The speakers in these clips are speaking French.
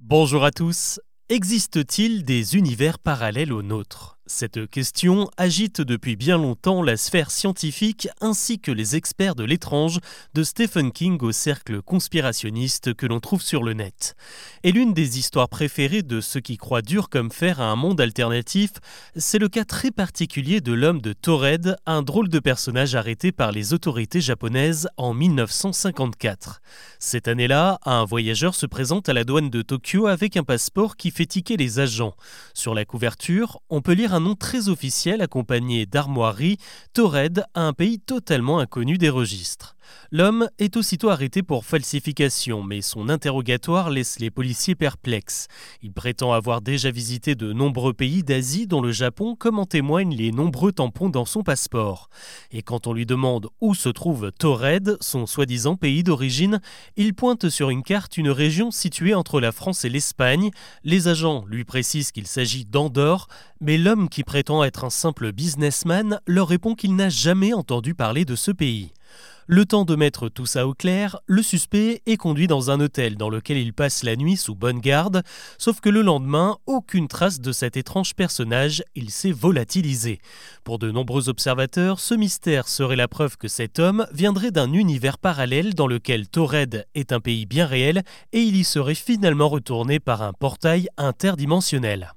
Bonjour à tous. Existe-t-il des univers parallèles aux nôtres? Cette question agite depuis bien longtemps la sphère scientifique ainsi que les experts de l'étrange, de Stephen King au cercle conspirationniste que l'on trouve sur le net. Et l'une des histoires préférées de ceux qui croient dur comme fer à un monde alternatif, c'est le cas très particulier de l'homme de Tored, un drôle de personnage arrêté par les autorités japonaises en 1954. Cette année-là, un voyageur se présente à la douane de Tokyo avec un passeport qui fait tiquer les agents. Sur la couverture, on peut lire un nom très officiel accompagné d'armoiries, Tored, un pays totalement inconnu des registres. L'homme est aussitôt arrêté pour falsification, mais son interrogatoire laisse les policiers perplexes. Il prétend avoir déjà visité de nombreux pays d'Asie, dont le Japon, comme en témoignent les nombreux tampons dans son passeport. Et quand on lui demande où se trouve Tored, son soi-disant pays d'origine, il pointe sur une carte une région située entre la France et l'Espagne. Les agents lui précisent qu'il s'agit d'Andorre, mais l'homme qui prétend être un simple businessman leur répond qu'il n'a jamais entendu parler de ce pays. Le temps de mettre tout ça au clair, le suspect est conduit dans un hôtel dans lequel il passe la nuit sous bonne garde, sauf que le lendemain, aucune trace de cet étrange personnage, il s'est volatilisé. Pour de nombreux observateurs, ce mystère serait la preuve que cet homme viendrait d'un univers parallèle dans lequel Tored est un pays bien réel et il y serait finalement retourné par un portail interdimensionnel.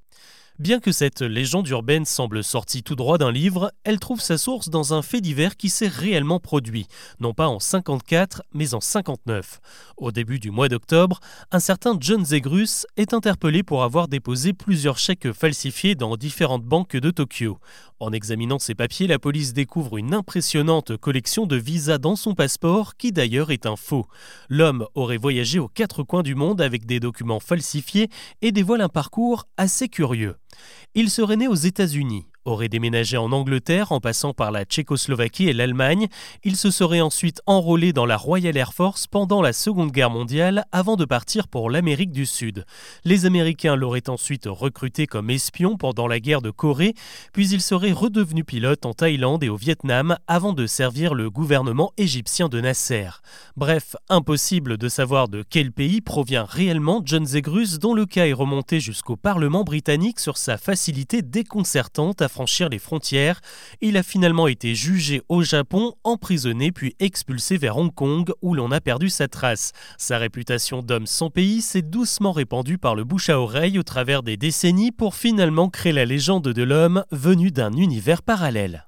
Bien que cette légende urbaine semble sortie tout droit d'un livre, elle trouve sa source dans un fait divers qui s'est réellement produit, non pas en 54, mais en 59. Au début du mois d'octobre, un certain John Zegrus est interpellé pour avoir déposé plusieurs chèques falsifiés dans différentes banques de Tokyo. En examinant ses papiers, la police découvre une impressionnante collection de visas dans son passeport, qui d'ailleurs est un faux. L'homme aurait voyagé aux quatre coins du monde avec des documents falsifiés et dévoile un parcours assez curieux. Il serait né aux États-Unis aurait déménagé en Angleterre en passant par la Tchécoslovaquie et l'Allemagne. Il se serait ensuite enrôlé dans la Royal Air Force pendant la Seconde Guerre mondiale avant de partir pour l'Amérique du Sud. Les Américains l'auraient ensuite recruté comme espion pendant la guerre de Corée, puis il serait redevenu pilote en Thaïlande et au Vietnam avant de servir le gouvernement égyptien de Nasser. Bref, impossible de savoir de quel pays provient réellement John Zegrus dont le cas est remonté jusqu'au Parlement britannique sur sa facilité déconcertante franchir les frontières. Il a finalement été jugé au Japon, emprisonné puis expulsé vers Hong Kong où l'on a perdu sa trace. Sa réputation d'homme sans pays s'est doucement répandue par le bouche à oreille au travers des décennies pour finalement créer la légende de l'homme venu d'un univers parallèle.